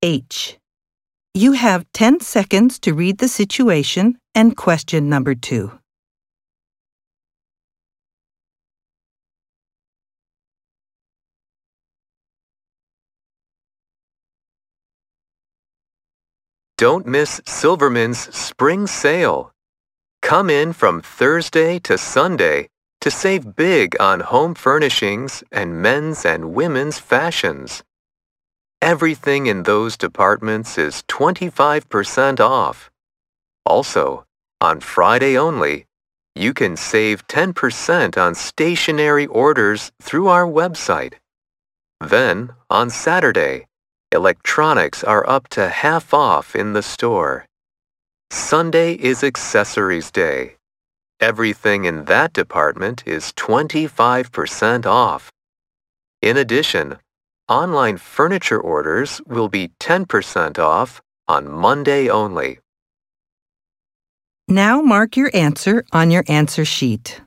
H. You have 10 seconds to read the situation and question number 2. Don't miss Silverman's spring sale. Come in from Thursday to Sunday to save big on home furnishings and men's and women's fashions. Everything in those departments is 25% off. Also, on Friday only, you can save 10% on stationery orders through our website. Then, on Saturday, electronics are up to half off in the store. Sunday is Accessories Day. Everything in that department is 25% off. In addition, online furniture orders will be 10% off on Monday only. Now mark your answer on your answer sheet.